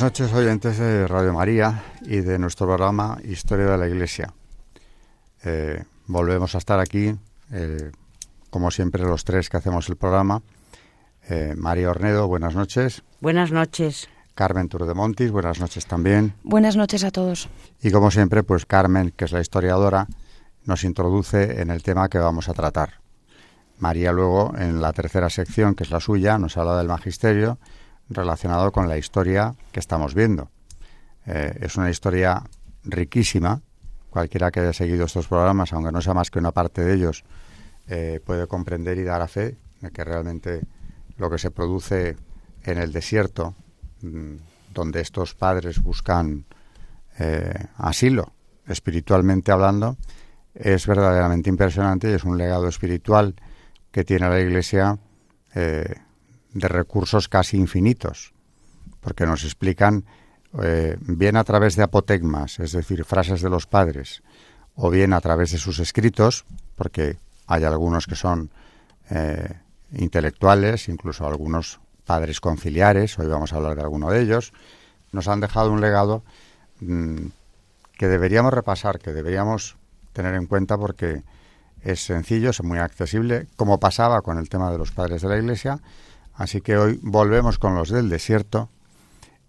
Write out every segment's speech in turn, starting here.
Buenas noches, oyentes de Radio María y de nuestro programa Historia de la Iglesia. Eh, volvemos a estar aquí, eh, como siempre, los tres que hacemos el programa. Eh, María Ornedo, buenas noches. Buenas noches. Carmen Turdemontis, buenas noches también. Buenas noches a todos. Y como siempre, pues Carmen, que es la historiadora, nos introduce en el tema que vamos a tratar. María luego, en la tercera sección, que es la suya, nos habla del magisterio relacionado con la historia que estamos viendo. Eh, es una historia riquísima. Cualquiera que haya seguido estos programas, aunque no sea más que una parte de ellos, eh, puede comprender y dar a fe de que realmente lo que se produce en el desierto, mm, donde estos padres buscan eh, asilo, espiritualmente hablando, es verdaderamente impresionante y es un legado espiritual que tiene la Iglesia de recursos casi infinitos, porque nos explican eh, bien a través de apotegmas, es decir, frases de los padres, o bien a través de sus escritos, porque hay algunos que son eh, intelectuales, incluso algunos padres conciliares, hoy vamos a hablar de alguno de ellos, nos han dejado un legado mm, que deberíamos repasar, que deberíamos tener en cuenta porque es sencillo, es muy accesible, como pasaba con el tema de los padres de la Iglesia, Así que hoy volvemos con los del desierto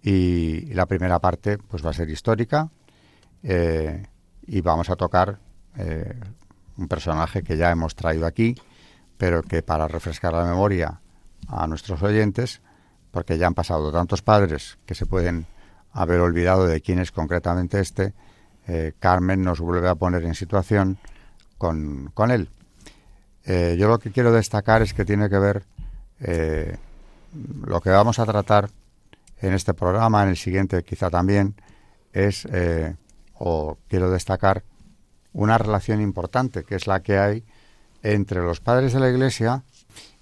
y la primera parte pues va a ser histórica eh, y vamos a tocar eh, un personaje que ya hemos traído aquí, pero que para refrescar la memoria a nuestros oyentes, porque ya han pasado tantos padres que se pueden haber olvidado de quién es concretamente este, eh, Carmen nos vuelve a poner en situación con, con él. yo lo que quiero destacar es que tiene que ver eh, lo que vamos a tratar en este programa, en el siguiente quizá también, es, eh, o quiero destacar, una relación importante, que es la que hay entre los padres de la Iglesia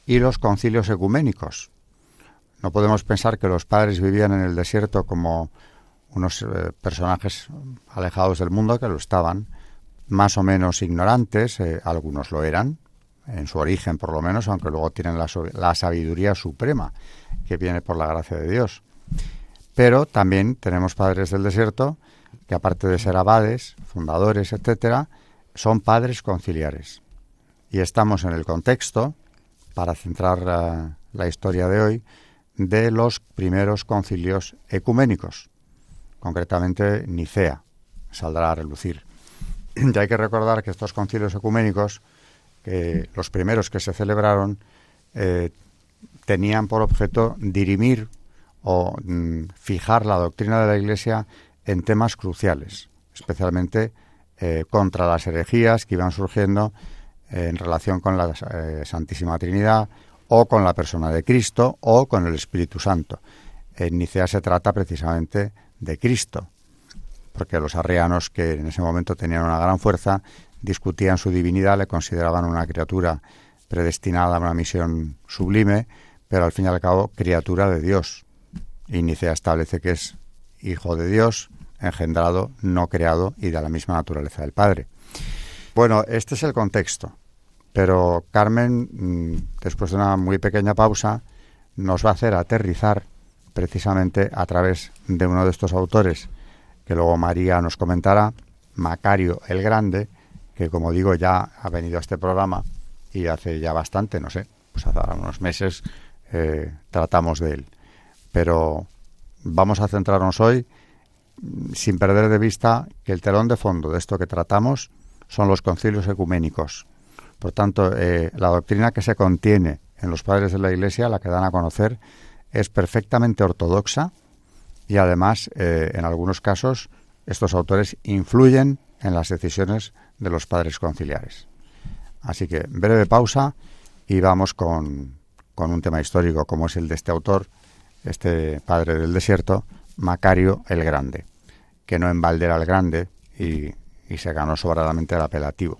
y los concilios ecuménicos. No podemos pensar que los padres vivían en el desierto como unos eh, personajes alejados del mundo, que lo estaban, más o menos ignorantes, algunos lo eran, en su origen por lo menos, aunque luego tienen la, sabiduría suprema que viene por la gracia de Dios. Pero también tenemos padres del desierto que aparte de ser abades, fundadores, etcétera, son padres conciliares. Y estamos en el contexto, para centrar la, la historia de hoy, de los primeros concilios ecuménicos, concretamente Nicea, saldrá a relucir. Y hay que recordar que estos concilios ecuménicos que los primeros que se celebraron eh, tenían por objeto dirimir o mm, fijar la doctrina de la Iglesia en temas cruciales, especialmente eh, contra las herejías que iban surgiendo en relación con la eh, Santísima Trinidad o con la persona de Cristo o con el Espíritu Santo. En Nicea se trata precisamente de Cristo, porque los arrianos, que en ese momento tenían una gran fuerza, discutían su divinidad, le consideraban una criatura predestinada a una misión sublime, pero al fin y al cabo criatura de Dios. Y Nicea establece que es hijo de Dios, engendrado, no creado y de la misma naturaleza del Padre. Bueno, este es el contexto, pero Carmen, mm, después de una muy pequeña pausa, nos va a hacer aterrizar precisamente a través de uno de estos autores que luego María nos comentará, Macario el Grande, que como digo ya ha venido a este programa y hace ya bastante, no sé, pues hace unos meses eh, tratamos de él. Pero vamos a centrarnos hoy mm, sin perder de vista que el telón de fondo de esto que tratamos son los concilios ecuménicos, Por tanto, eh, la doctrina que se contiene en los padres de la Iglesia, la que dan a conocer, es perfectamente ortodoxa y además, eh, en algunos casos, estos autores influyen en las decisiones de los padres conciliares. Así que breve pausa y vamos con, con un tema histórico como es el de este autor, este padre del desierto, Macario el Grande, que no embaldera el Grande y, y se ganó sobradamente el apelativo.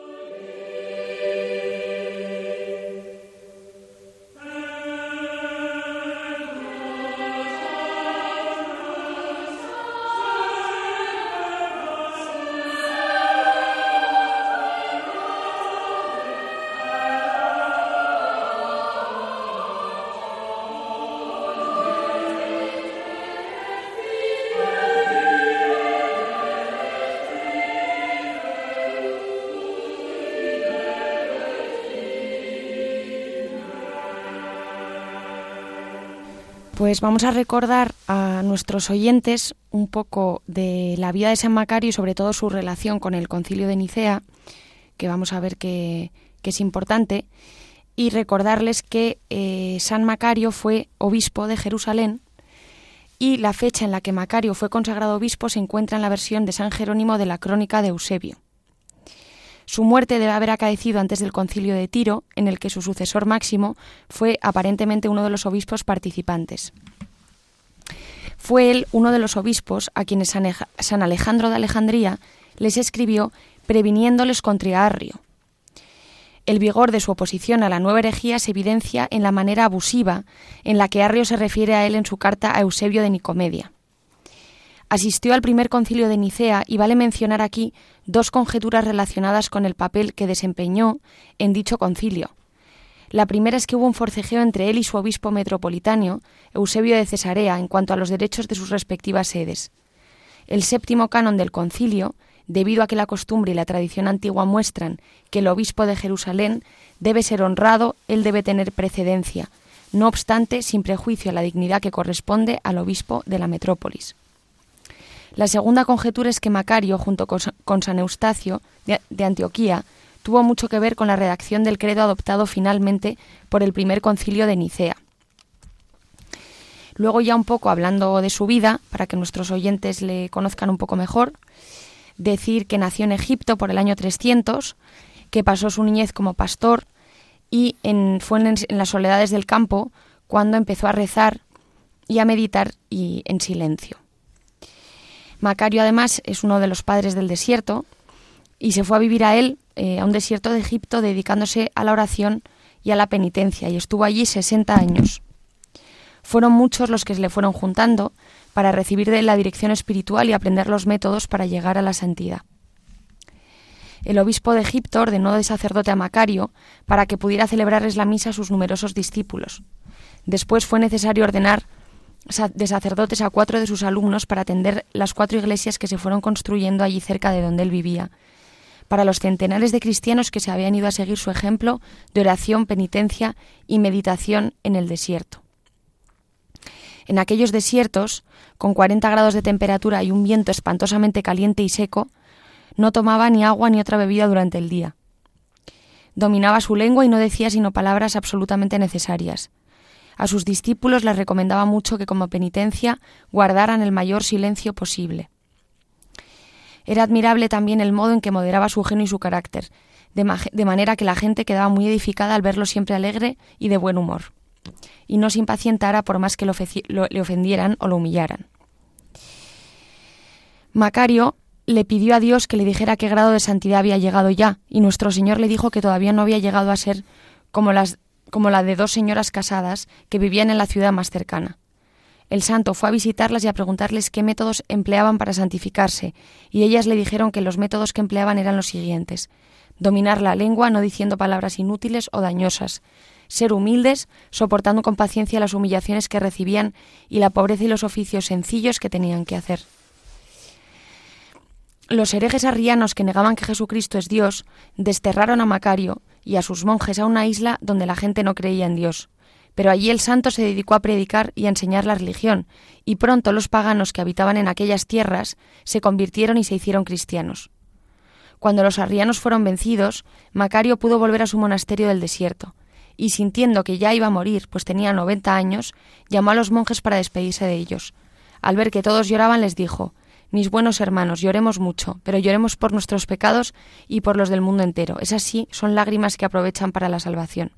Pues vamos a recordar a nuestros oyentes un poco de la vida de San Macario y sobre todo su relación con el concilio de Nicea, que vamos a ver que, es importante, y recordarles que eh, San Macario fue obispo de Jerusalén y la fecha en la que Macario fue consagrado obispo se encuentra en la versión de San Jerónimo de la Crónica de Eusebio. Su muerte debe haber acaecido antes del concilio de Tiro, en el que su sucesor máximo fue aparentemente uno de los obispos participantes. Fue él uno de los obispos a quienes San Alejandro de Alejandría les escribió previniéndoles contra Arrio. El vigor de su oposición a la nueva herejía se evidencia en la manera abusiva en la que Arrio se refiere a él en su carta a Eusebio de Nicomedia. Asistió al primer concilio de Nicea y vale mencionar aquí dos conjeturas relacionadas con el papel que desempeñó en dicho concilio. La primera es que hubo un forcejeo entre él y su obispo metropolitano, Eusebio de Cesarea, en cuanto a los derechos de sus respectivas sedes. El séptimo canon del concilio, debido a que la costumbre y la tradición antigua muestran que el obispo de Jerusalén debe ser honrado, él debe tener precedencia, no obstante, sin prejuicio a la dignidad que corresponde al obispo de la metrópolis. La segunda conjetura es que Macario, junto con San Eustacio de Antioquía, tuvo mucho que ver con la redacción del credo adoptado finalmente por el primer concilio de Nicea. Luego ya un poco hablando de su vida, para que nuestros oyentes le conozcan un poco mejor, decir que nació en Egipto por el año 300, que pasó su niñez como pastor y fue en, en las soledades del campo cuando empezó a rezar y a meditar y en silencio. Macario además es uno de los padres del desierto y se fue a vivir a él, eh, a un desierto de Egipto, dedicándose a la oración y a la penitencia y estuvo allí 60 años. Fueron muchos los que se le fueron juntando para recibir de la dirección espiritual y aprender los métodos para llegar a la santidad. El obispo de Egipto ordenó de sacerdote a Macario para que pudiera celebrarles la misa a sus numerosos discípulos. Después fue necesario ordenar de sacerdotes a cuatro de sus alumnos para atender las cuatro iglesias que se fueron construyendo allí cerca de donde él vivía, para los centenares de cristianos que se habían ido a seguir su ejemplo de oración, penitencia y meditación en el desierto. En aquellos desiertos, con 40 grados de temperatura y un viento espantosamente caliente y seco, no tomaba ni agua ni otra bebida durante el día. Dominaba su lengua y no decía sino palabras absolutamente necesarias. A sus discípulos les recomendaba mucho que como penitencia guardaran el mayor silencio posible. Era admirable también el modo en que moderaba su genio y su carácter, de, manera que la gente quedaba muy edificada al verlo siempre alegre y de buen humor, y no se impacientara por más que le ofendieran o lo humillaran. Macario le pidió a Dios que le dijera qué grado de santidad había llegado ya, y nuestro Señor le dijo que todavía no había llegado a ser como, las, como la de dos señoras casadas que vivían en la ciudad más cercana. El santo fue a visitarlas y a preguntarles qué métodos empleaban para santificarse, y ellas le dijeron que los métodos que empleaban eran los siguientes dominar la lengua no diciendo palabras inútiles o dañosas, ser humildes, soportando con paciencia las humillaciones que recibían y la pobreza y los oficios sencillos que tenían que hacer. Los herejes arrianos que negaban que Jesucristo es Dios desterraron a Macario y a sus monjes a una isla donde la gente no creía en Dios. Pero allí el santo se dedicó a predicar y a enseñar la religión, y pronto los paganos que habitaban en aquellas tierras se convirtieron y se hicieron cristianos. Cuando los arrianos fueron vencidos, Macario pudo volver a su monasterio del desierto, y sintiendo que ya iba a morir, pues tenía noventa años, llamó a los monjes para despedirse de ellos. Al ver que todos lloraban, les dijo mis buenos hermanos, lloremos mucho, pero lloremos por nuestros pecados y por los del mundo entero. Es así, son lágrimas que aprovechan para la salvación.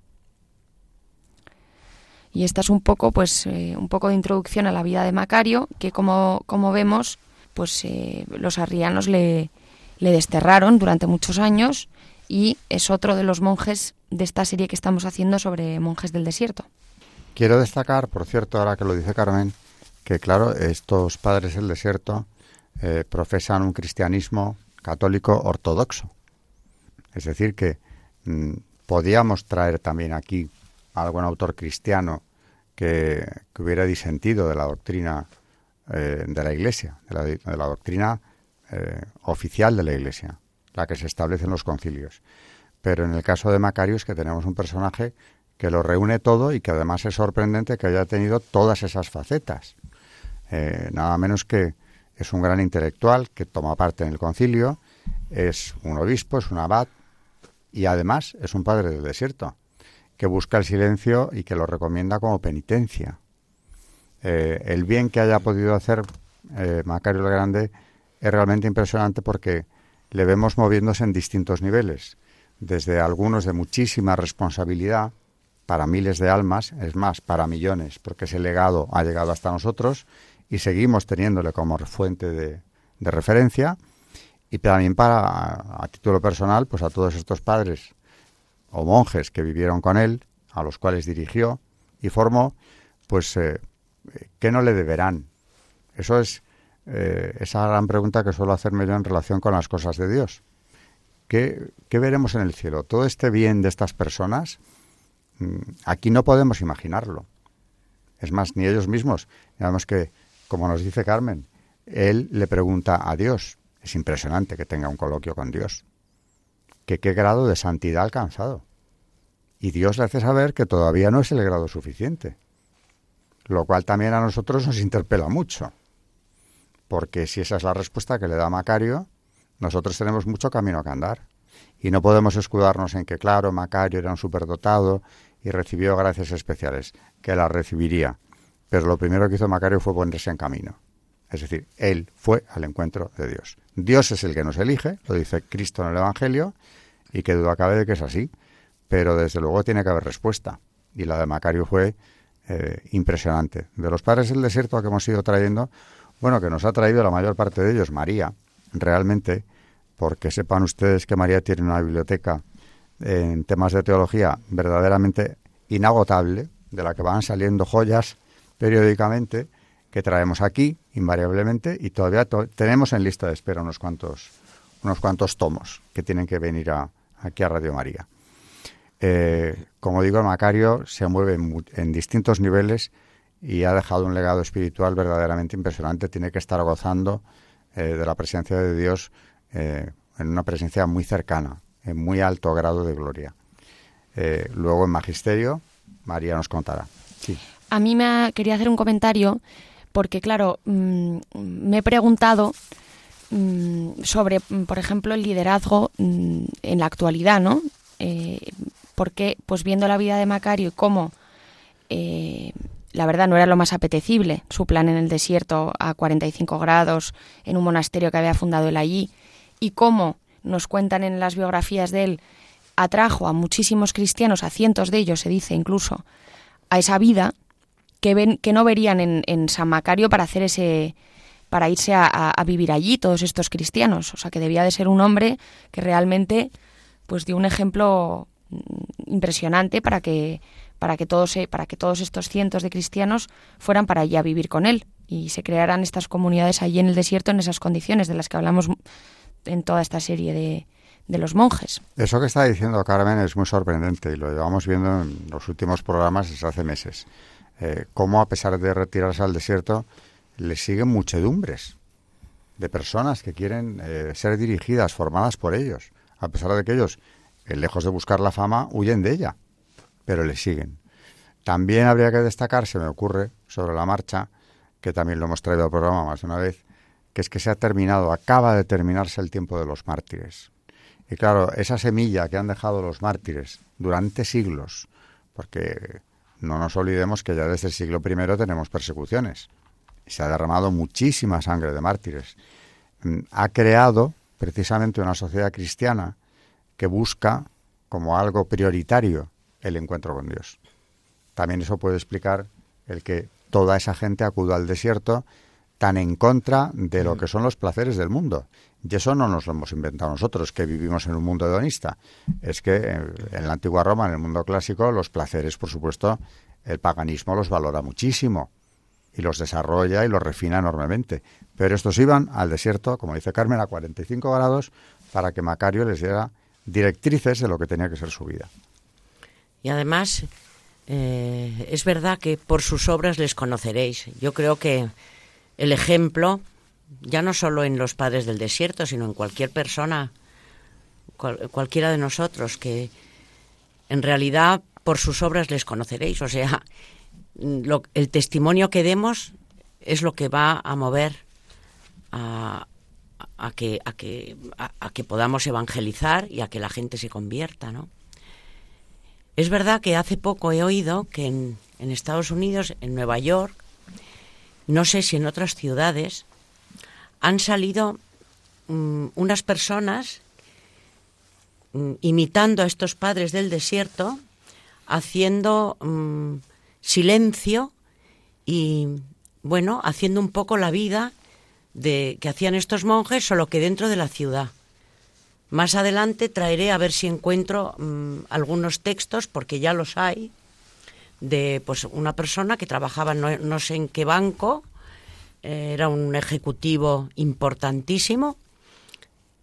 Y esta es un poco, pues, eh, un poco de introducción a la vida de Macario, que como, como vemos, pues eh, los arrianos le, le desterraron durante muchos años y es otro de los monjes de esta serie que estamos haciendo sobre monjes del desierto. Quiero destacar, por cierto, ahora que lo dice Carmen, que claro, estos padres del desierto eh, profesan un cristianismo católico ortodoxo. Es decir, que mm, podíamos traer también aquí algún autor cristiano que, hubiera disentido de la doctrina eh, de la Iglesia, de la, doctrina eh, oficial de la Iglesia, la que se establece en los concilios. Pero en el caso de Macario es que tenemos un personaje que lo reúne todo y que además es sorprendente que haya tenido todas esas facetas. nada menos que es un gran intelectual que toma parte en el concilio, es un obispo, es un abad y además es un padre del desierto, que busca el silencio y que lo recomienda como penitencia. Eh, el bien que haya podido hacer eh, Macario el Grande es realmente impresionante porque le vemos moviéndose en distintos niveles, desde algunos de muchísima responsabilidad para miles de almas, es más, para millones, porque ese legado ha llegado hasta nosotros, y seguimos teniéndole como fuente de, referencia y también para, a título personal, pues a todos estos padres o monjes que vivieron con él, a los cuales dirigió y formó, pues, eh, ¿qué no le deberán? Eso es eh, esa gran pregunta que suelo hacerme yo en relación con las cosas de Dios. ¿Qué, ¿Qué, veremos en el cielo? Todo este bien de estas personas, mm, aquí no podemos imaginarlo. Es más, ni ellos mismos. Digamos que como nos dice Carmen, él le pregunta a Dios. Es impresionante que tenga un coloquio con Dios. Que qué grado de santidad ha alcanzado. Y Dios le hace saber que todavía no es el grado suficiente. Lo cual también a nosotros nos interpela mucho. Porque si esa es la respuesta que le da Macario, nosotros tenemos mucho camino que andar. Y no podemos escudarnos en que, claro, Macario era un superdotado y recibió gracias especiales, que las recibiría pero lo primero que hizo Macario fue ponerse en camino. Es decir, él fue al encuentro de Dios. Dios es el que nos elige, lo dice Cristo en el Evangelio, y que duda cabe de que es así, pero desde luego tiene que haber respuesta. Y la de Macario fue eh, impresionante. De los padres del desierto que hemos ido trayendo, bueno, que nos ha traído la mayor parte de ellos María, realmente, porque sepan ustedes que María tiene una biblioteca en temas de teología verdaderamente inagotable, de la que van saliendo joyas periódicamente que traemos aquí invariablemente y todavía tenemos en lista de espera unos cuantos unos cuantos tomos que tienen que venir a, aquí a Radio María. Eh, como digo, Macario se mueve en, distintos niveles y ha dejado un legado espiritual verdaderamente impresionante. Tiene que estar gozando eh, de la presencia de Dios eh, en una presencia muy cercana, en muy alto grado de gloria. luego en Magisterio, María nos contará. Sí a mí me quería hacer un comentario porque, claro, mm, me he preguntado mm, sobre, mm, por ejemplo, el liderazgo en la actualidad, ¿no? Eh, porque, pues viendo la vida de Macario y cómo, eh, la verdad, no era lo más apetecible, su plan en el desierto a 45 grados, en un monasterio que había fundado él allí, y cómo nos cuentan en las biografías de él, atrajo a muchísimos cristianos, a cientos de ellos, se dice incluso, a esa vida, que, ven, que no verían en, San Macario para hacer ese, para irse a, vivir allí todos estos cristianos. O sea, que debía de ser un hombre que realmente pues dio un ejemplo mm, impresionante para que para que todos para que todos estos cientos de cristianos fueran para allá a vivir con él y se crearan estas comunidades allí en el desierto en esas condiciones de las que hablamos en toda esta serie de, de los monjes. Eso que está diciendo Carmen es muy sorprendente y lo llevamos viendo en los últimos programas desde hace meses. Eh, cómo a pesar de retirarse al desierto, le siguen muchedumbres de personas que quieren eh, ser dirigidas, formadas por ellos, a pesar de que ellos, eh, lejos de buscar la fama, huyen de ella, pero le siguen. También habría que destacar, se me ocurre, sobre la marcha, que también lo hemos traído al programa más de una vez, que es que se ha terminado, acaba de terminarse el tiempo de los mártires. Y claro, esa semilla que han dejado los mártires durante siglos, porque no nos olvidemos que ya desde el siglo I tenemos persecuciones, se ha derramado muchísima sangre de mártires, mm, ha creado precisamente una sociedad cristiana que busca como algo prioritario el encuentro con Dios. También eso puede explicar el que toda esa gente acuda al desierto tan en contra de lo mm. que son los placeres del mundo. Y eso no nos lo hemos inventado nosotros, que vivimos en un mundo hedonista. Es que en la antigua Roma, en el mundo clásico, los placeres, por supuesto, el paganismo los valora muchísimo y los desarrolla y los refina enormemente. Pero estos iban al desierto, como dice Carmen, a 45 grados para que Macario les diera directrices de lo que tenía que ser su vida. Y además, eh, es verdad que por sus obras les conoceréis. Yo creo que el ejemplo, ya no solo en los padres del desierto, sino en cualquier persona, cualquiera de nosotros, que en realidad por sus obras les conoceréis. O sea, el testimonio que demos es lo que va a mover a, que, a, que, a, que podamos evangelizar y a que la gente se convierta, ¿no? Es verdad que hace poco he oído que en, en Estados Unidos, en Nueva York, no sé si en otras ciudades, han salido mm, unas personas mm, imitando a estos padres del desierto, haciendo mm, silencio y, bueno, haciendo un poco la vida de que hacían estos monjes, solo que dentro de la ciudad. Más adelante traeré a ver si encuentro algunos textos, porque ya los hay, de pues una persona que trabajaba no, sé en qué banco, era un ejecutivo importantísimo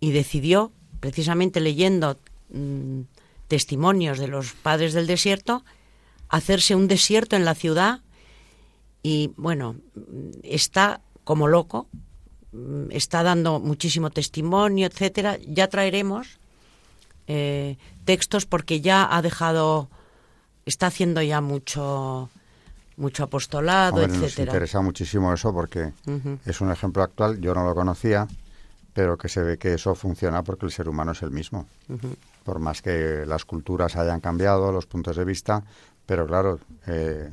y decidió, precisamente leyendo mm, testimonios de los padres del desierto, hacerse un desierto en la ciudad y bueno, está como loco, mm, está dando muchísimo testimonio, etcétera. Ya traeremos eh, textos porque ya ha dejado está haciendo ya mucho mucho apostolado, etc. etcétera. Nos interesa muchísimo eso porque es un ejemplo actual, yo no lo conocía, pero que se ve que eso funciona porque el ser humano es el mismo. Por más que las culturas hayan cambiado, los puntos de vista, pero claro, eh,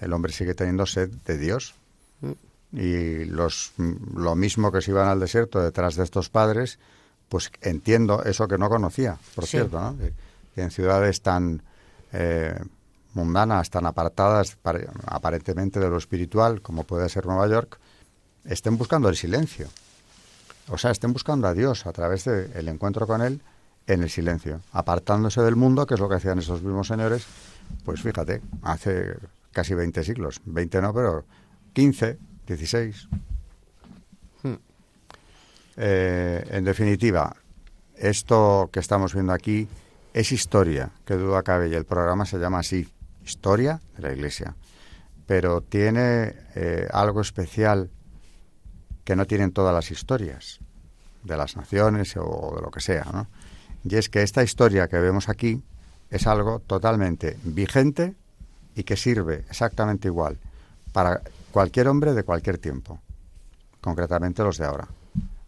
el hombre sigue teniendo sed de Dios. Mm. Y los, lo mismo que se iban al desierto detrás de estos padres, pues entiendo eso que no conocía, por cierto, ¿no? en ciudades tan eh, mundanas, tan apartadas aparentemente de lo espiritual, como puede ser Nueva York, estén buscando el silencio. O sea, estén buscando a Dios a través del encuentro con Él en el silencio, apartándose del mundo, que es lo que hacían esos mismos señores, pues fíjate, hace casi 20 siglos, 20 no, pero 15, 16. Hmm. Eh, en definitiva, esto que estamos viendo aquí es historia, que duda cabe, y el programa se llama así, Historia de la Iglesia. Pero tiene eh, algo especial que no tienen todas las historias de las naciones o de lo que sea, ¿no? Y es que esta historia que vemos aquí es algo totalmente vigente y que sirve exactamente igual para cualquier hombre de cualquier tiempo, concretamente los de ahora.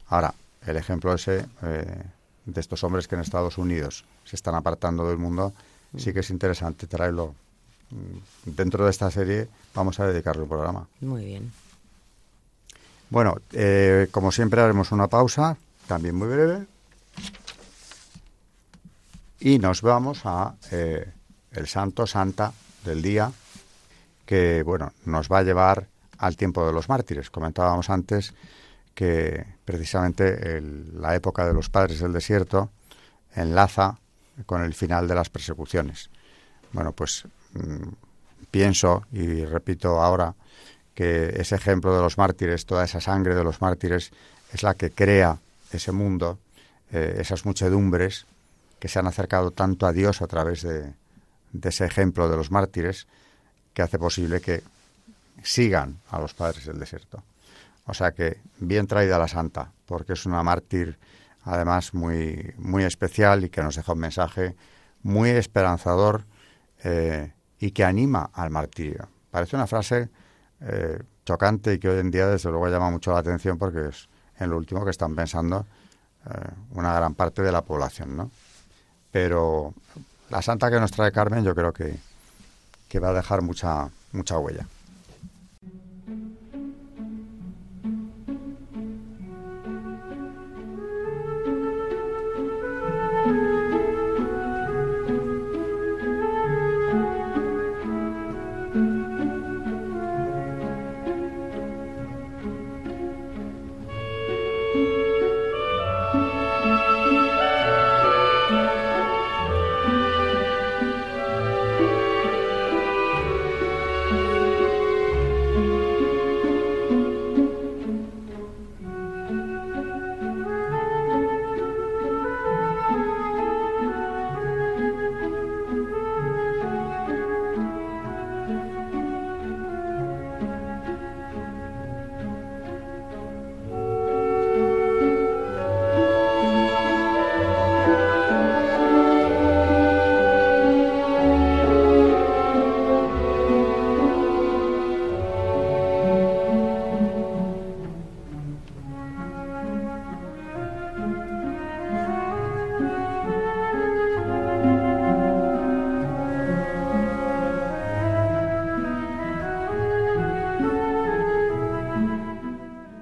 Ahora, el ejemplo ese eh, de estos hombres que en Estados Unidos se están apartando del mundo, sí que es interesante traerlo. Mm, dentro de esta serie vamos a dedicarle un programa. Muy bien. Bueno, eh, como siempre haremos una pausa, también muy breve, y nos vamos a eh, el Santo Santa del día, que bueno nos va a llevar al tiempo de los mártires. Comentábamos antes que precisamente la época de los padres del desierto enlaza con el final de las persecuciones. Bueno, pues pienso y repito ahora que ese ejemplo de los mártires, toda esa sangre de los mártires, es la que crea ese mundo, eh, esas muchedumbres que se han acercado tanto a Dios a través de, de ese ejemplo de los mártires, que hace posible que sigan a los padres del desierto. O sea que bien traída la santa, porque es una mártir además muy, muy especial y que nos deja un mensaje muy esperanzador eh, y que anima al martirio. Parece una frase eh, chocante y que hoy en día desde luego llama mucho la atención porque es en lo último que están pensando eh, una gran parte de la población, ¿no? Pero la santa que nos trae Carmen yo creo que, que va a dejar mucha, mucha huella.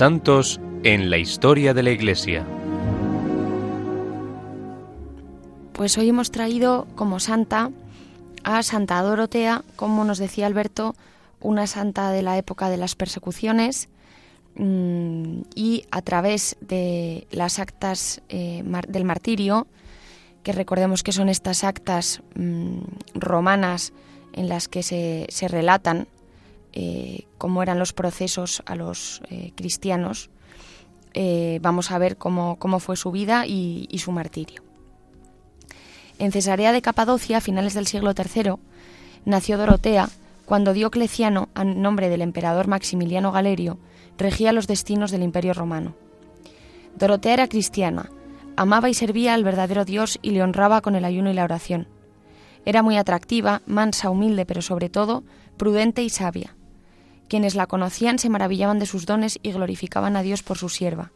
Santos en la historia de la Iglesia. Pues hoy hemos traído como santa a Santa Dorotea, como nos decía Alberto, una santa de la época de las persecuciones mm, y a través de las actas eh, del martirio, que recordemos que son estas actas mm, romanas en las que se, se relatan eh, cómo eran los procesos a los eh, cristianos, eh, vamos a ver cómo, fue su vida y, su martirio. En Cesarea de Capadocia, a finales del siglo III, nació Dorotea cuando Diocleciano, a nombre del emperador Maximiliano Galerio, regía los destinos del Imperio Romano. Dorotea era cristiana, amaba y servía al verdadero Dios y le honraba con el ayuno y la oración. Era muy atractiva, mansa, humilde, pero sobre todo prudente y sabia. Quienes la conocían se maravillaban de sus dones y glorificaban a Dios por su sierva.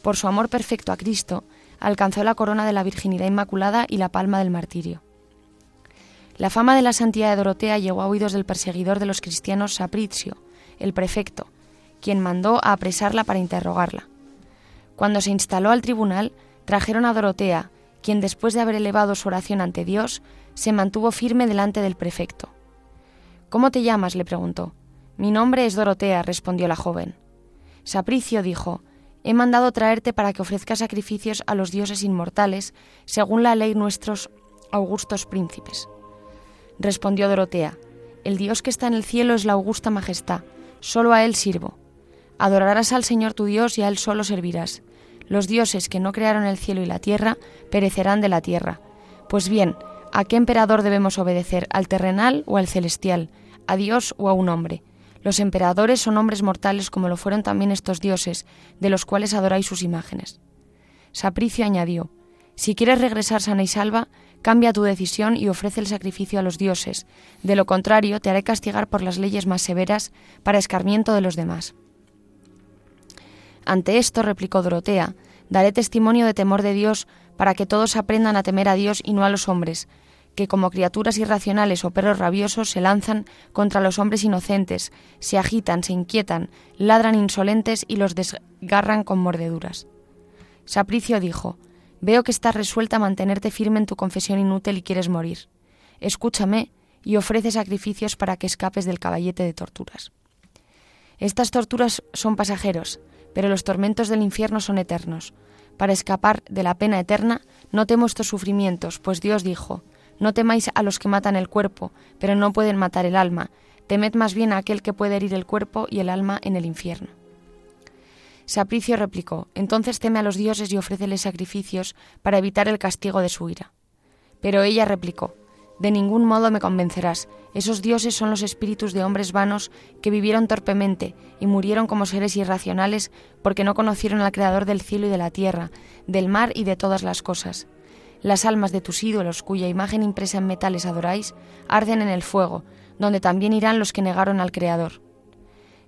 Por su amor perfecto a Cristo, alcanzó la corona de la Virginidad Inmaculada y la palma del martirio. La fama de la santidad de Dorotea llegó a oídos del perseguidor de los cristianos Sapricio, el prefecto, quien mandó a apresarla para interrogarla. Cuando se instaló al tribunal, trajeron a Dorotea, quien después de haber elevado su oración ante Dios, se mantuvo firme delante del prefecto. ¿Cómo te llamas? le preguntó. Mi nombre es Dorotea, respondió la joven. Sapricio dijo, He mandado traerte para que ofrezcas sacrificios a los dioses inmortales, según la ley nuestros augustos príncipes. Respondió Dorotea, El Dios que está en el cielo es la augusta majestad, solo a Él sirvo. Adorarás al Señor tu Dios y a Él solo servirás. Los dioses que no crearon el cielo y la tierra perecerán de la tierra. Pues bien, ¿a qué emperador debemos obedecer, al terrenal o al celestial, a Dios o a un hombre? Los emperadores son hombres mortales como lo fueron también estos dioses, de los cuales adoráis sus imágenes. Sapricio añadió, Si quieres regresar sana y salva, Cambia tu decisión y ofrece el sacrificio a los dioses. De lo contrario, te haré castigar por las leyes más severas para escarmiento de los demás. Ante esto, replicó Dorotea, daré testimonio de temor de Dios para que todos aprendan a temer a Dios y no a los hombres, que como criaturas irracionales o perros rabiosos se lanzan contra los hombres inocentes, se agitan, se inquietan, ladran insolentes y los desgarran con mordeduras. Sapricio dijo, Veo que estás resuelta a mantenerte firme en tu confesión inútil y quieres morir. Escúchame y ofrece sacrificios para que escapes del caballete de torturas. Estas torturas son pasajeros, pero los tormentos del infierno son eternos. Para escapar de la pena eterna, no temo estos sufrimientos, pues Dios dijo, no temáis a los que matan el cuerpo, pero no pueden matar el alma, temed más bien a aquel que puede herir el cuerpo y el alma en el infierno. Sapricio replicó, entonces teme a los dioses y ofréceles sacrificios para evitar el castigo de su ira. Pero ella replicó, de ningún modo me convencerás. Esos dioses son los espíritus de hombres vanos que vivieron torpemente y murieron como seres irracionales porque no conocieron al Creador del cielo y de la tierra, del mar y de todas las cosas. Las almas de tus ídolos, cuya imagen impresa en metales adoráis, arden en el fuego, donde también irán los que negaron al Creador.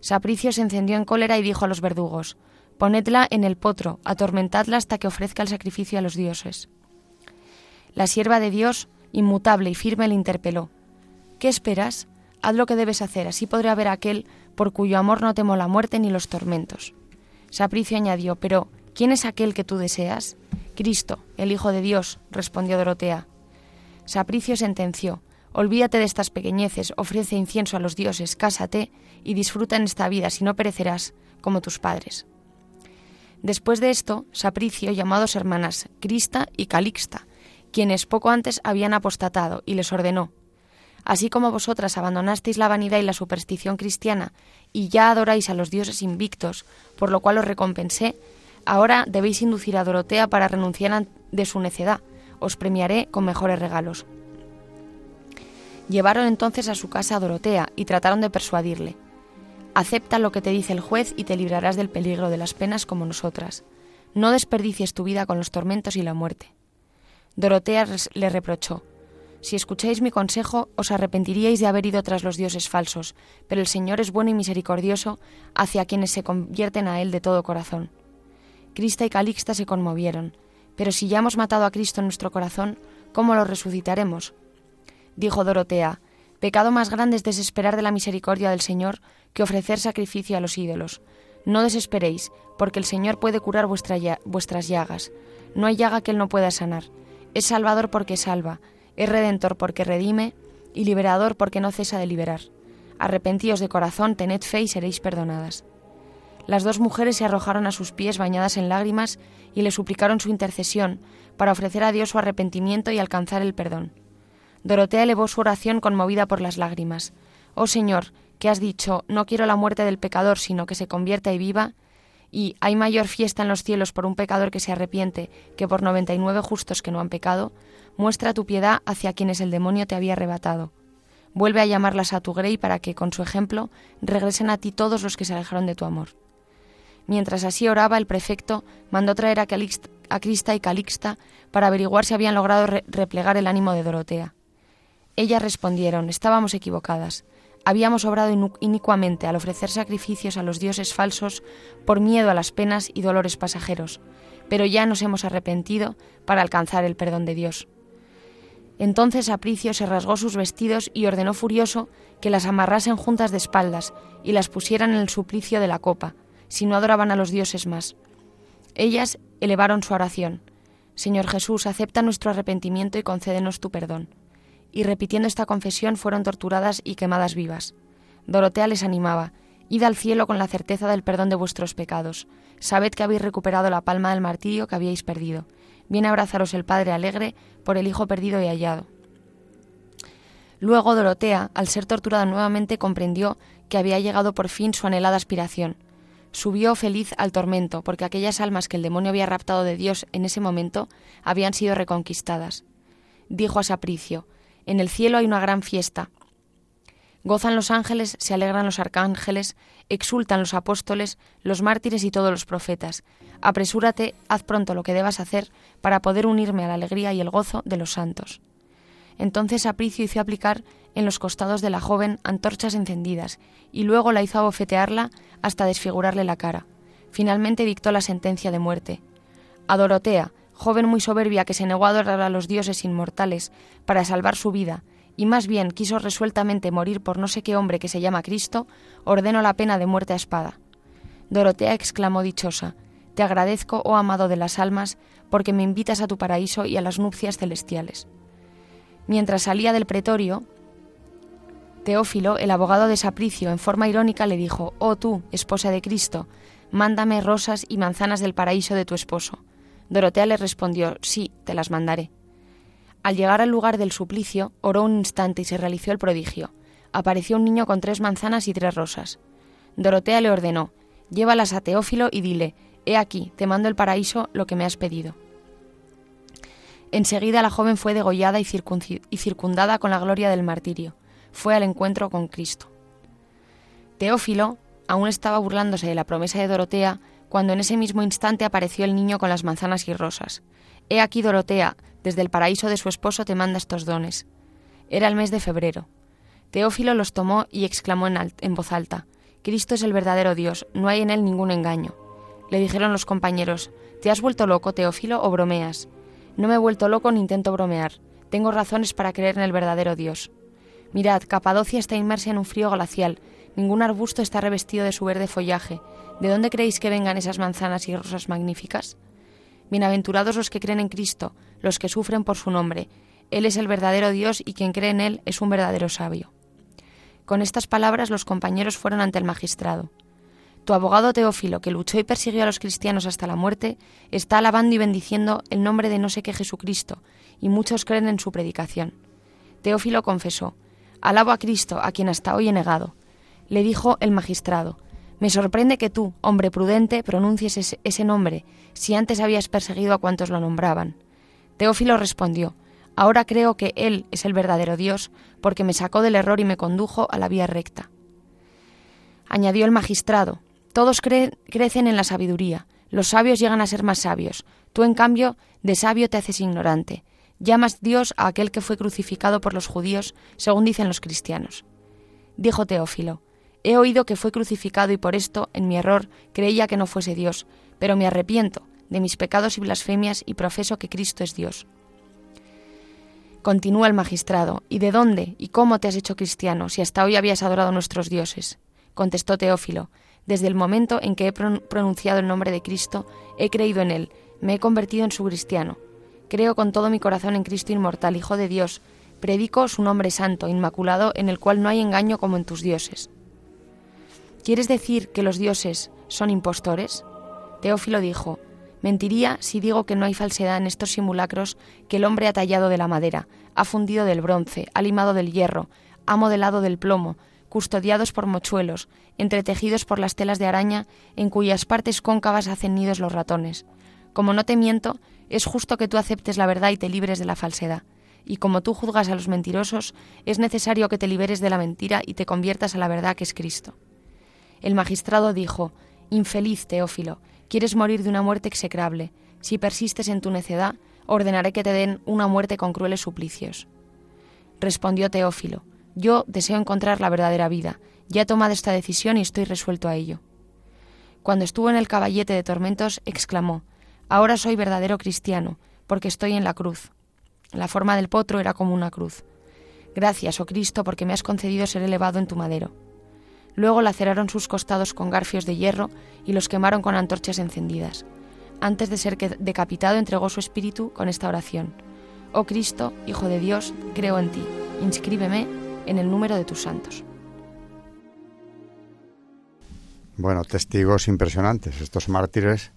Sapricio se encendió en cólera y dijo a los verdugos, Ponedla en el potro, atormentadla hasta que ofrezca el sacrificio a los dioses. La sierva de Dios, inmutable y firme, le interpeló. ¿Qué esperas? Haz lo que debes hacer, así podré haber aquel por cuyo amor no temo la muerte ni los tormentos. Sapricio añadió, pero ¿quién es aquel que tú deseas? Cristo, el Hijo de Dios, respondió Dorotea. Sapricio sentenció, Olvídate de estas pequeñeces, ofrece incienso a los dioses, cásate y disfruta en esta vida, si no perecerás, como tus padres. Después de esto, Sapricio llamó a dos hermanas, Crista y Calixta, quienes poco antes habían apostatado, y les ordenó, Así como vosotras abandonasteis la vanidad y la superstición cristiana, y ya adoráis a los dioses invictos, por lo cual os recompensé, ahora debéis inducir a Dorotea para renunciar de su necedad, os premiaré con mejores regalos. Llevaron entonces a su casa a Dorotea y trataron de persuadirle. Acepta lo que te dice el juez y te librarás del peligro de las penas como nosotras. No desperdicies tu vida con los tormentos y la muerte. Dorotea le reprochó, Si escucháis mi consejo, os arrepentiríais de haber ido tras los dioses falsos, pero el Señor es bueno y misericordioso hacia quienes se convierten a Él de todo corazón. Crista y Calixta se conmovieron, pero si ya hemos matado a Cristo en nuestro corazón, ¿cómo lo resucitaremos? Dijo Dorotea, Pecado más grande es desesperar de la misericordia del Señor que ofrecer sacrificio a los ídolos. No desesperéis, porque el Señor puede curar vuestras llagas. No hay llaga que Él no pueda sanar. Es salvador porque salva, es redentor porque redime, y liberador porque no cesa de liberar. Arrepentíos de corazón, tened fe y seréis perdonadas. Las dos mujeres se arrojaron a sus pies bañadas en lágrimas y le suplicaron su intercesión para ofrecer a Dios su arrepentimiento y alcanzar el perdón. Dorotea elevó su oración conmovida por las lágrimas. Oh Señor, que has dicho, no quiero la muerte del pecador, sino que se convierta y viva, y hay mayor fiesta en los cielos por un pecador que se arrepiente que por noventa y nueve justos que no han pecado, muestra tu piedad hacia quienes el demonio te había arrebatado. Vuelve a llamarlas a tu grey para que, con su ejemplo, regresen a ti todos los que se alejaron de tu amor. Mientras así oraba, el prefecto mandó traer a, Crista y Calixta para averiguar si habían logrado replegar el ánimo de Dorotea. Ellas respondieron, estábamos equivocadas. Habíamos obrado inicuamente al ofrecer sacrificios a los dioses falsos por miedo a las penas y dolores pasajeros, pero ya nos hemos arrepentido para alcanzar el perdón de Dios. Entonces Apricio se rasgó sus vestidos y ordenó furioso que las amarrasen juntas de espaldas y las pusieran en el suplicio de la copa, si no adoraban a los dioses más. Ellas elevaron su oración. Señor Jesús, acepta nuestro arrepentimiento y concédenos tu perdón y repitiendo esta confesión fueron torturadas y quemadas vivas. Dorotea les animaba, Id al cielo con la certeza del perdón de vuestros pecados. Sabed que habéis recuperado la palma del martirio que habíais perdido. Viene a abrazaros el Padre alegre por el Hijo perdido y hallado. Luego Dorotea, al ser torturada nuevamente, comprendió que había llegado por fin su anhelada aspiración. Subió feliz al tormento, porque aquellas almas que el demonio había raptado de Dios en ese momento habían sido reconquistadas. Dijo a Sapricio, en el cielo hay una gran fiesta. Gozan los ángeles, se alegran los arcángeles, exultan los apóstoles, los mártires y todos los profetas. Apresúrate, haz pronto lo que debas hacer para poder unirme a la alegría y el gozo de los santos. Entonces Apricio hizo aplicar en los costados de la joven antorchas encendidas y luego la hizo abofetearla hasta desfigurarle la cara. Finalmente dictó la sentencia de muerte. A Dorotea, joven muy soberbia que se negó a adorar a los dioses inmortales para salvar su vida, y más bien quiso resueltamente morir por no sé qué hombre que se llama Cristo, ordeno la pena de muerte a espada. Dorotea exclamó dichosa, Te agradezco, oh amado de las almas, porque me invitas a tu paraíso y a las nupcias celestiales. Mientras salía del pretorio, Teófilo, el abogado de Sapricio, en forma irónica le dijo, Oh tú, esposa de Cristo, mándame rosas y manzanas del paraíso de tu esposo. Dorotea le respondió, Sí, te las mandaré. Al llegar al lugar del suplicio, oró un instante y se realizó el prodigio. Apareció un niño con tres manzanas y tres rosas. Dorotea le ordenó, Llévalas a Teófilo y dile, He aquí, te mando el paraíso lo que me has pedido. Enseguida la joven fue degollada y, circundada con la gloria del martirio. Fue al encuentro con Cristo. Teófilo aún estaba burlándose de la promesa de Dorotea cuando en ese mismo instante apareció el niño con las manzanas y rosas. He aquí Dorotea, desde el paraíso de su esposo te manda estos dones. Era el mes de febrero. Teófilo los tomó y exclamó en, en voz alta, Cristo es el verdadero Dios, no hay en él ningún engaño. Le dijeron los compañeros, ¿te has vuelto loco, Teófilo, o bromeas? No me he vuelto loco ni intento bromear. Tengo razones para creer en el verdadero Dios. Mirad, Capadocia está inmersa en un frío glacial. Ningún arbusto está revestido de su verde follaje. ¿De dónde creéis que vengan esas manzanas y rosas magníficas? Bienaventurados los que creen en Cristo, los que sufren por su nombre. Él es el verdadero Dios y quien cree en Él es un verdadero sabio. Con estas palabras los compañeros fueron ante el magistrado. Tu abogado Teófilo, que luchó y persiguió a los cristianos hasta la muerte, está alabando y bendiciendo el nombre de no sé qué Jesucristo, y muchos creen en su predicación. Teófilo confesó, Alabo a Cristo, a quien hasta hoy he negado. Le dijo el magistrado, Me sorprende que tú, hombre prudente, pronuncies ese, nombre, si antes habías perseguido a cuantos lo nombraban. Teófilo respondió, Ahora creo que Él es el verdadero Dios, porque me sacó del error y me condujo a la vía recta. Añadió el magistrado, todos crecen en la sabiduría, los sabios llegan a ser más sabios, tú en cambio de sabio te haces ignorante, llamas Dios a aquel que fue crucificado por los judíos, según dicen los cristianos. Dijo Teófilo, he oído que fue crucificado y por esto, en mi error, creía que no fuese Dios, pero me arrepiento de mis pecados y blasfemias y profeso que Cristo es Dios. Continúa el magistrado, ¿y de dónde y cómo te has hecho cristiano si hasta hoy habías adorado nuestros dioses? Contestó Teófilo, desde el momento en que he pronunciado el nombre de Cristo, he creído en Él, me he convertido en su cristiano. Creo con todo mi corazón en Cristo inmortal, Hijo de Dios. Predico su nombre santo, inmaculado, en el cual no hay engaño como en tus dioses. ¿Quieres decir que los dioses son impostores? Teófilo dijo, Mentiría si digo que no hay falsedad en estos simulacros que el hombre ha tallado de la madera, ha fundido del bronce, ha limado del hierro, ha modelado del plomo, custodiados por mochuelos, entretejidos por las telas de araña en cuyas partes cóncavas hacen nidos los ratones. Como no te miento, es justo que tú aceptes la verdad y te libres de la falsedad. Y como tú juzgas a los mentirosos, es necesario que te liberes de la mentira y te conviertas a la verdad que es Cristo. El magistrado dijo, Infeliz Teófilo, quieres morir de una muerte execrable. Si persistes en tu necedad, ordenaré que te den una muerte con crueles suplicios. Respondió Teófilo, yo deseo encontrar la verdadera vida. Ya he tomado esta decisión y estoy resuelto a ello. Cuando estuvo en el caballete de tormentos, exclamó, Ahora soy verdadero cristiano, porque estoy en la cruz. La forma del potro era como una cruz. Gracias, oh Cristo, porque me has concedido ser elevado en tu madero. Luego laceraron sus costados con garfios de hierro y los quemaron con antorchas encendidas. Antes de ser decapitado entregó su espíritu con esta oración. Oh Cristo, Hijo de Dios, creo en ti. Inscríbeme en el número de tus santos. Bueno, testigos impresionantes, estos mártires,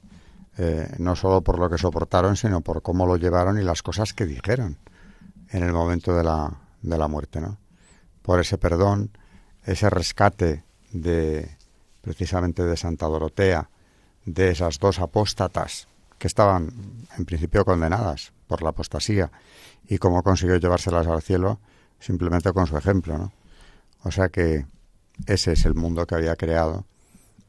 eh, no solo por lo que soportaron, sino por cómo lo llevaron y las cosas que dijeron en el momento de la, de la muerte, ¿no? Por ese perdón, ese rescate de precisamente de Santa Dorotea, de esas dos apóstatas que estaban en principio condenadas por la apostasía y cómo consiguió llevárselas al cielo, simplemente con su ejemplo, ¿no? O sea que ese es el mundo que había creado,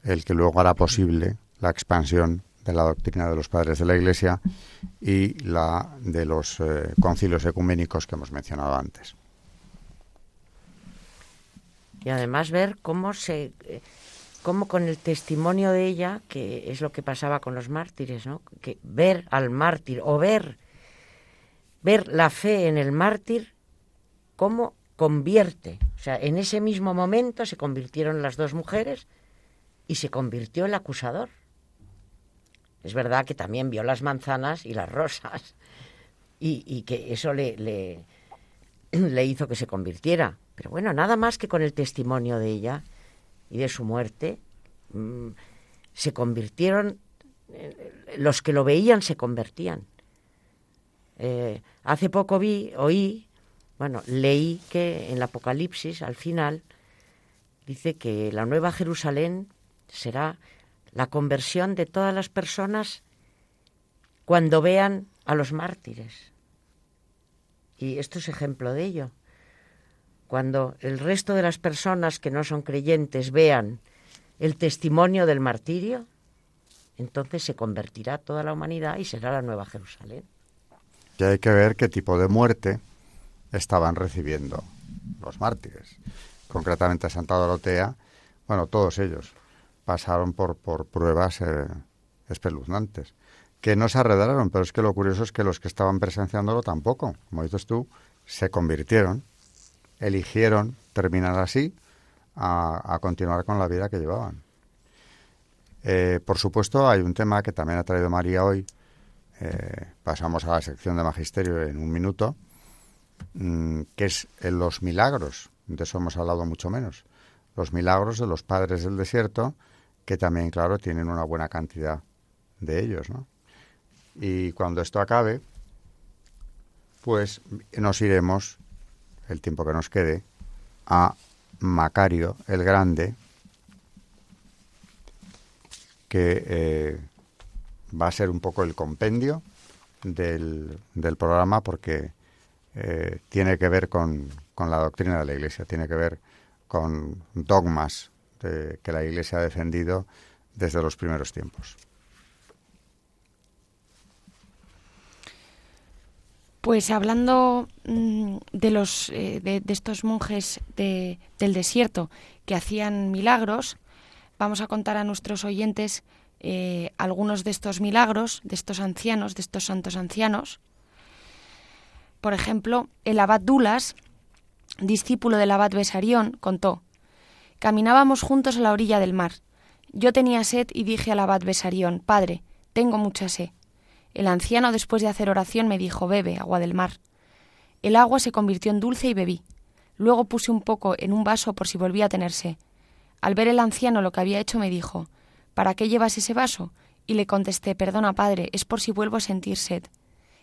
el que luego hará posible la expansión de la doctrina de los padres de la Iglesia y la de los eh, concilios ecuménicos que hemos mencionado antes. Y además ver cómo se eh, cómo con el testimonio de ella, que es lo que pasaba con los mártires, ¿no? Que ver al mártir o ver ver la fe en el mártir cómo convierte, o sea, en ese mismo momento se convirtieron las dos mujeres y se convirtió el acusador. Es verdad que también vio las manzanas y las rosas y, que eso le, hizo que se convirtiera. Pero bueno, nada más que con el testimonio de ella y de su muerte, mm, se convirtieron, eh, los que lo veían se convertían. Eh, hace poco vi, oí, bueno, leí que en el Apocalipsis, al final, dice que la Nueva Jerusalén será la conversión de todas las personas cuando vean a los mártires. Y esto es ejemplo de ello. Cuando el resto de las personas que no son creyentes vean el testimonio del martirio, entonces se convertirá toda la humanidad y será la nueva Jerusalén. Y hay que ver qué tipo de muerte estaban recibiendo los mártires. Concretamente Santa Dorotea, bueno, todos ellos pasaron por, por pruebas eh, espeluznantes, que no se arredraron, pero es que lo curioso es que los que estaban presenciándolo tampoco, como dices tú, se convirtieron, eligieron terminar así a, continuar con la vida que llevaban. Eh, por supuesto, hay un tema que también ha traído María hoy. Eh, pasamos a la sección de magisterio en un minuto, mm, que es los milagros. De eso hemos hablado mucho menos. Los milagros de los padres del desierto, que también, claro, tienen una buena cantidad de ellos, ¿no? Y cuando esto acabe, pues nos iremos, el tiempo que nos quede, a Macario el Grande, que eh, va a ser un poco el compendio del, programa porque eh, tiene que ver con, con la doctrina de la Iglesia, tiene que ver con dogmas que la Iglesia ha defendido desde los primeros tiempos. Pues hablando mm, de los eh, de, estos monjes del desierto que hacían milagros, vamos a contar a nuestros oyentes eh, algunos de estos milagros, de estos ancianos, de estos santos ancianos. Por ejemplo, el abad Dulas, discípulo del abad Besarión, contó Caminábamos juntos a la orilla del mar. Yo tenía sed y dije al abad Besarión, Padre, tengo mucha sed. El anciano, después de hacer oración, me dijo, Bebe, agua del mar. El agua se convirtió en dulce y bebí. Luego puse un poco en un vaso por si volvía a tener sed. Al ver el anciano lo que había hecho, me dijo, ¿Para qué llevas ese vaso? Y le contesté, Perdona, padre, es por si vuelvo a sentir sed.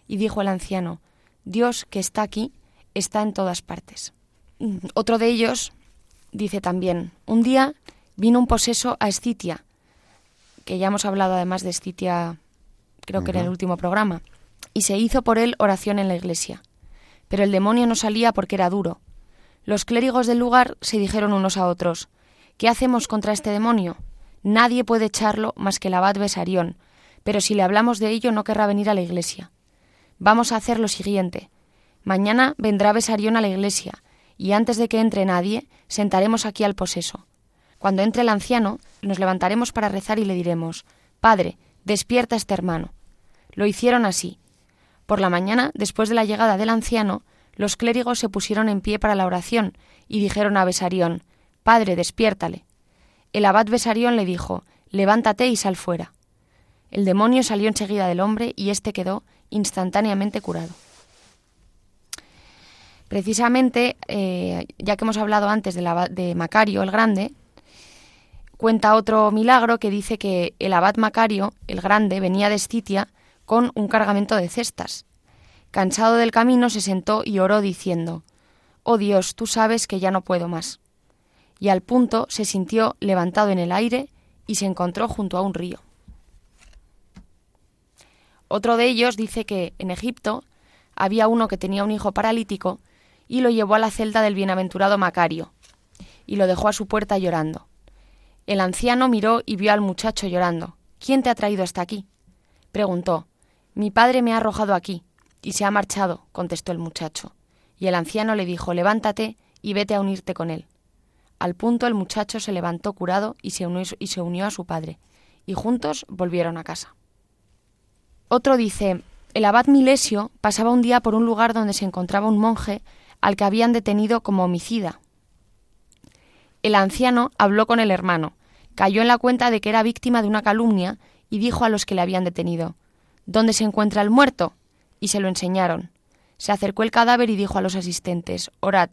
Y dijo el anciano, Dios, que está aquí, está en todas partes. Mm, otro de ellos, dice también, un día vino un poseso a Escitia, que ya hemos hablado además de Escitia, creo que en el último programa, y se hizo por él oración en la iglesia. Pero el demonio no salía porque era duro. Los clérigos del lugar se dijeron unos a otros, ¿qué hacemos contra este demonio? Nadie puede echarlo más que el abad Besarión, pero si le hablamos de ello no querrá venir a la iglesia. Vamos a hacer lo siguiente. Mañana vendrá Besarión a la iglesia, y antes de que entre nadie, sentaremos aquí al poseso. Cuando entre el anciano, nos levantaremos para rezar y le diremos Padre, despierta este hermano. Lo hicieron así. Por la mañana, después de la llegada del anciano, los clérigos se pusieron en pie para la oración y dijeron a Besarión Padre, despiértale. El abad Besarión le dijo Levántate y sal fuera. El demonio salió enseguida del hombre y éste quedó instantáneamente curado. Precisamente, eh, ya que hemos hablado antes de, de Macario el Grande, cuenta otro milagro que dice que el abad Macario el Grande venía de Escitia con un cargamento de cestas. Cansado del camino, se sentó y oró diciendo, Oh Dios, tú sabes que ya no puedo más. Y al punto se sintió levantado en el aire y se encontró junto a un río. Otro de ellos dice que en Egipto había uno que tenía un hijo paralítico y lo llevó a la celda del bienaventurado Macario. y lo dejó a su puerta llorando. El anciano miró y vio al muchacho llorando. ¿Quién te ha traído hasta aquí? preguntó. Mi padre me ha arrojado aquí, y se ha marchado, contestó el muchacho. Y el anciano le dijo Levántate y vete a unirte con él. Al punto el muchacho se levantó curado y se unió, y se unió a su padre, y juntos volvieron a casa. Otro dice El abad Milesio pasaba un día por un lugar donde se encontraba un monje al que habían detenido como homicida. El anciano habló con el hermano, cayó en la cuenta de que era víctima de una calumnia y dijo a los que le habían detenido ¿Dónde se encuentra el muerto? y se lo enseñaron. Se acercó el cadáver y dijo a los asistentes Orad.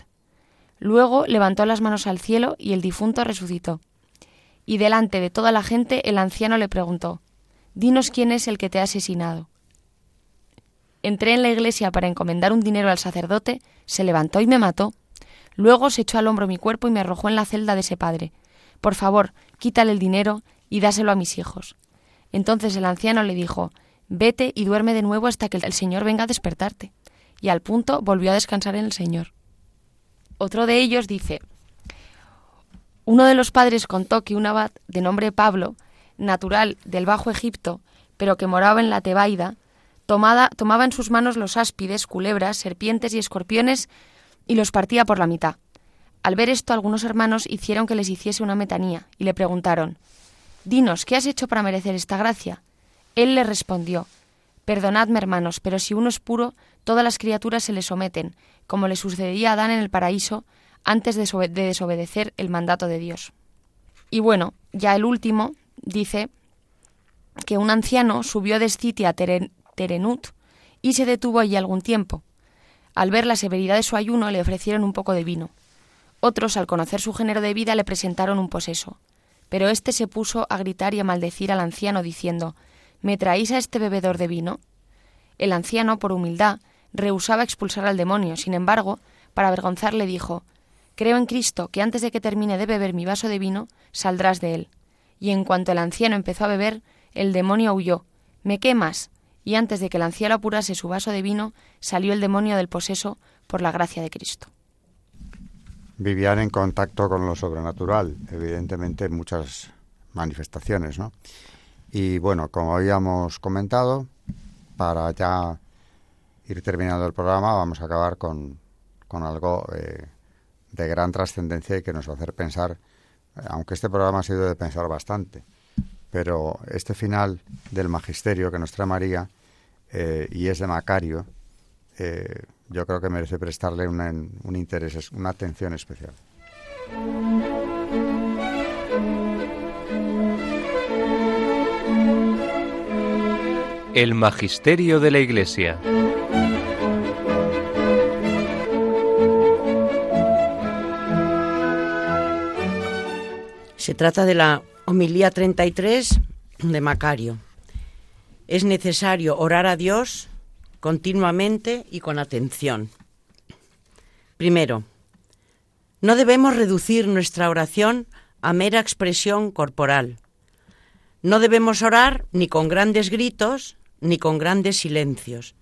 Luego levantó las manos al cielo y el difunto resucitó. Y delante de toda la gente el anciano le preguntó Dinos quién es el que te ha asesinado. Entré en la iglesia para encomendar un dinero al sacerdote, se levantó y me mató. Luego se echó al hombro mi cuerpo y me arrojó en la celda de ese padre. Por favor, quítale el dinero y dáselo a mis hijos. Entonces el anciano le dijo Vete y duerme de nuevo hasta que el Señor venga a despertarte. Y al punto volvió a descansar en el Señor. Otro de ellos dice Uno de los padres contó que un abad de nombre Pablo, natural del Bajo Egipto, pero que moraba en la Tebaida, tomaba en sus manos los áspides, culebras, serpientes y escorpiones y los partía por la mitad. Al ver esto, algunos hermanos hicieron que les hiciese una metanía y le preguntaron Dinos, ¿qué has hecho para merecer esta gracia? Él le respondió Perdonadme, hermanos, pero si uno es puro, todas las criaturas se le someten, como le sucedía a Adán en el paraíso antes de, desobedecer el mandato de Dios. Y bueno, ya el último dice que un anciano subió de Escitia a Terenut y se detuvo allí algún tiempo. Al ver la severidad de su ayuno le ofrecieron un poco de vino. Otros, al conocer su género de vida, le presentaron un poseso. Pero éste se puso a gritar y a maldecir al anciano, diciendo ¿Me traéis a este bebedor de vino? El anciano, por humildad, rehusaba expulsar al demonio. Sin embargo, para avergonzarle dijo Creo en Cristo que antes de que termine de beber mi vaso de vino, saldrás de él. Y en cuanto el anciano empezó a beber, el demonio huyó. ¿Me quemas? Y antes de que el anciano apurase su vaso de vino, salió el demonio del poseso por la gracia de Cristo. Vivían en contacto con lo sobrenatural, evidentemente muchas manifestaciones, ¿no? Y bueno, como habíamos comentado, para ya ir terminando el programa, vamos a acabar con, con algo eh, de gran trascendencia y que nos va a hacer pensar, aunque este programa ha sido de pensar bastante, pero este final del magisterio que nos trae María eh, y es de Macario, eh, yo creo que merece prestarle un interés, una atención especial. El Magisterio de la Iglesia. Se trata de la homilía 33 de Macario es necesario orar a Dios continuamente y con atención. Primero, no debemos reducir nuestra oración a mera expresión corporal. No debemos orar ni con grandes gritos ni con grandes silencios,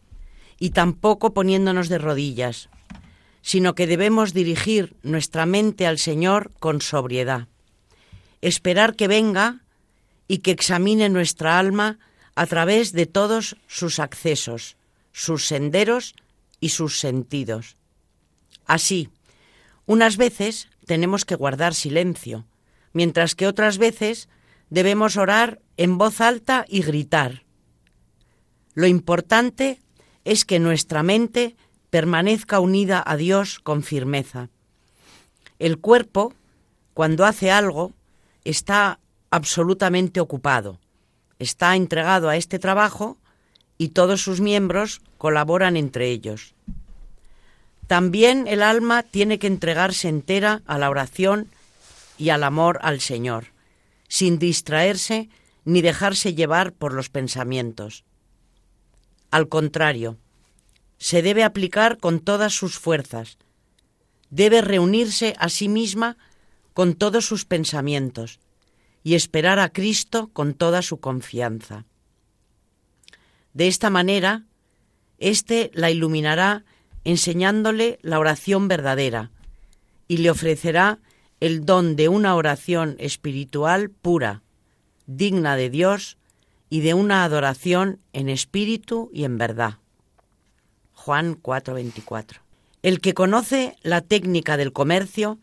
y tampoco poniéndonos de rodillas, sino que debemos dirigir nuestra mente al Señor con sobriedad, esperar que venga y que examine nuestra alma a través de todos sus accesos, sus senderos y sus sentidos. Así, unas veces tenemos que guardar silencio, mientras que otras veces debemos orar en voz alta y gritar. Lo importante es que nuestra mente permanezca unida a Dios con firmeza. El cuerpo, cuando hace algo, está absolutamente ocupado está entregado a este trabajo y todos sus miembros colaboran entre ellos. También el alma tiene que entregarse entera a la oración y al amor al Señor, sin distraerse ni dejarse llevar por los pensamientos. Al contrario, se debe aplicar con todas sus fuerzas, debe reunirse a sí misma con todos sus pensamientos, y esperar a Cristo con toda su confianza. De esta manera, éste la iluminará enseñándole la oración verdadera y le ofrecerá el don de una oración espiritual pura, digna de Dios y de una adoración en espíritu y en verdad. Juan 4:24. El que conoce la técnica del comercio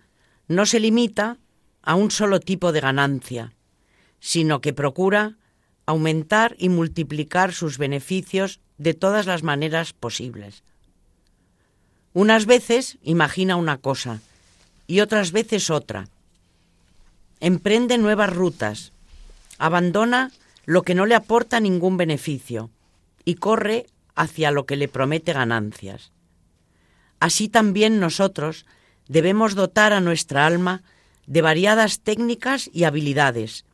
no se limita a un solo tipo de ganancia, sino que procura aumentar y multiplicar sus beneficios de todas las maneras posibles. Unas veces imagina una cosa y otras veces otra. Emprende nuevas rutas, abandona lo que no le aporta ningún beneficio y corre hacia lo que le promete ganancias. Así también nosotros debemos dotar a nuestra alma de variadas técnicas y habilidades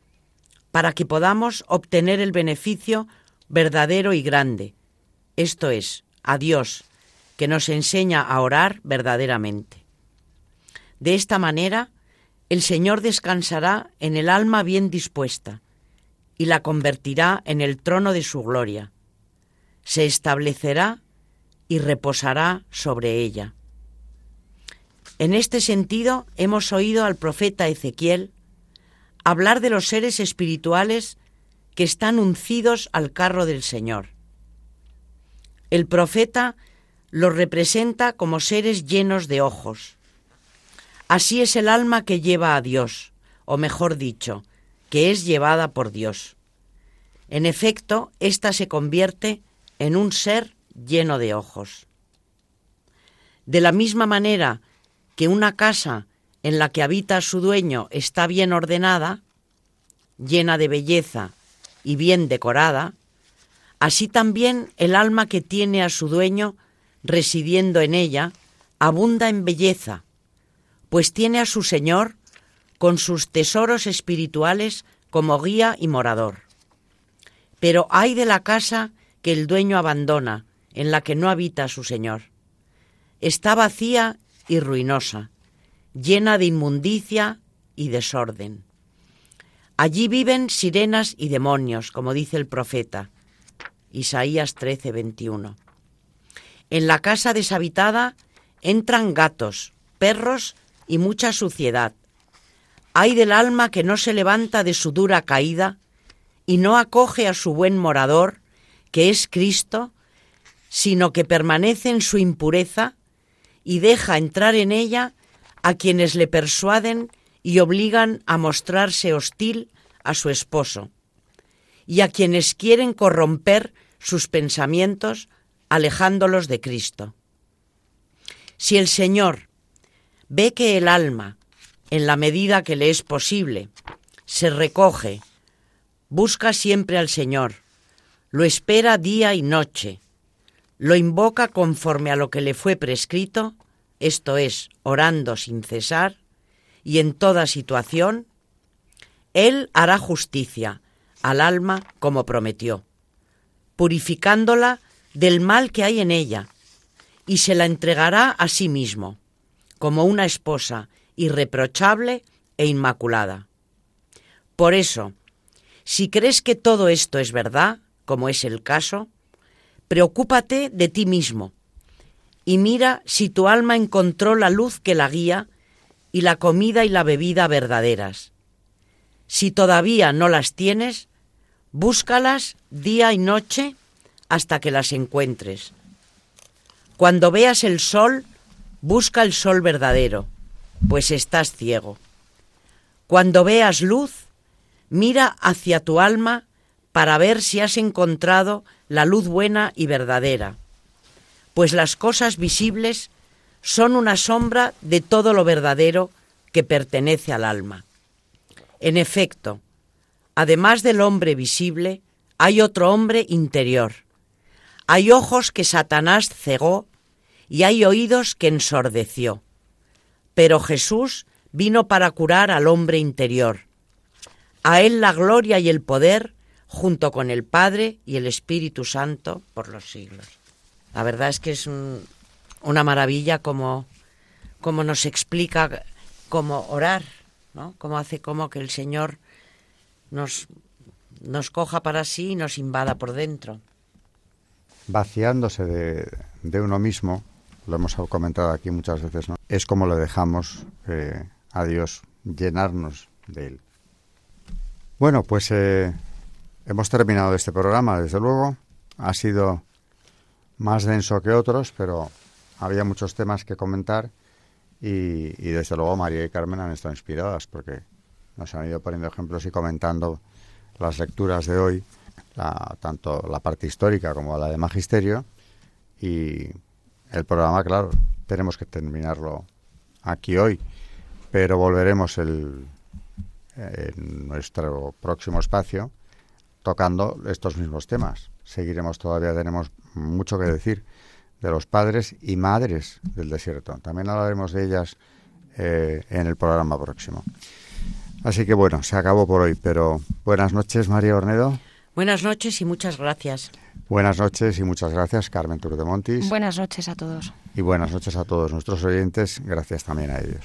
para que podamos obtener el beneficio verdadero y grande, esto es, a Dios, que nos enseña a orar verdaderamente. De esta manera, el Señor descansará en el alma bien dispuesta y la convertirá en el trono de su gloria. Se establecerá y reposará sobre ella. En este sentido, hemos oído al profeta Ezequiel hablar de los seres espirituales que están uncidos al carro del Señor. El profeta los representa como seres llenos de ojos. Así es el alma que lleva a Dios, o mejor dicho, que es llevada por Dios. En efecto, ésta se convierte en un ser lleno de ojos. De la misma manera que una casa en la que habita su dueño está bien ordenada, llena de belleza y bien decorada, así también el alma que tiene a su dueño residiendo en ella abunda en belleza, pues tiene a su Señor con sus tesoros espirituales como guía y morador. Pero hay de la casa que el dueño abandona, en la que no habita su Señor. Está vacía y ruinosa, llena de inmundicia y desorden. Allí viven sirenas y demonios, como dice el profeta. Isaías 13, 21. En la casa deshabitada entran gatos, perros y mucha suciedad. Hay del alma que no se levanta de su dura caída y no acoge a su buen morador, que es Cristo, sino que permanece en su impureza y deja entrar en ella a quienes le persuaden y obligan a mostrarse hostil a su esposo, y a quienes quieren corromper sus pensamientos alejándolos de Cristo. Si el Señor ve que el alma, en la medida que le es posible, se recoge, busca siempre al Señor, lo espera día y noche, lo invoca conforme a lo que le fue prescrito, esto es, orando sin cesar, y en toda situación, Él hará justicia al alma como prometió, purificándola del mal que hay en ella, y se la entregará a sí mismo, como una esposa irreprochable e inmaculada. Por eso, si crees que todo esto es verdad, como es el caso, preocúpate de ti mismo y mira si tu alma encontró la luz que la guía y la comida y la bebida verdaderas. Si todavía no las tienes, búscalas día y noche hasta que las encuentres. Cuando veas el sol, busca el sol verdadero, pues estás ciego. Cuando veas luz, mira hacia tu alma para ver si has encontrado la luz buena y verdadera pues las cosas visibles son una sombra de todo lo verdadero que pertenece al alma. En efecto, además del hombre visible, hay otro hombre interior. Hay ojos que Satanás cegó y hay oídos que ensordeció. Pero Jesús vino para curar al hombre interior. A él la gloria y el poder, junto con el Padre y el Espíritu Santo, por los siglos. La verdad es que es una maravilla como, nos explica cómo orar, ¿no? Cómo hace como que el Señor nos, nos coja para sí y nos invada por dentro. Vaciándose de, uno mismo, lo hemos comentado aquí muchas veces, ¿no? Es como lo dejamos eh, a Dios llenarnos de Él. Bueno, pues eh, hemos terminado este programa, desde luego. Ha sido más denso que otros, pero había muchos temas que comentar y, desde luego María y Carmen han estado inspiradas porque nos han ido poniendo ejemplos y comentando las lecturas de hoy, tanto la parte histórica como la de magisterio y el programa, claro, tenemos que terminarlo aquí hoy, pero volveremos el, en nuestro próximo espacio tocando estos mismos temas. Seguiremos todavía, tenemos mucho que decir de los padres y madres del desierto. También hablaremos de ellas eh, en el programa próximo. Así que bueno, se acabó por hoy, pero buenas noches, María Ornedo. Buenas noches y muchas gracias. Buenas noches y muchas gracias, Carmen Turdemontis. Buenas noches a todos. Y buenas noches a todos nuestros oyentes. Gracias también a ellos.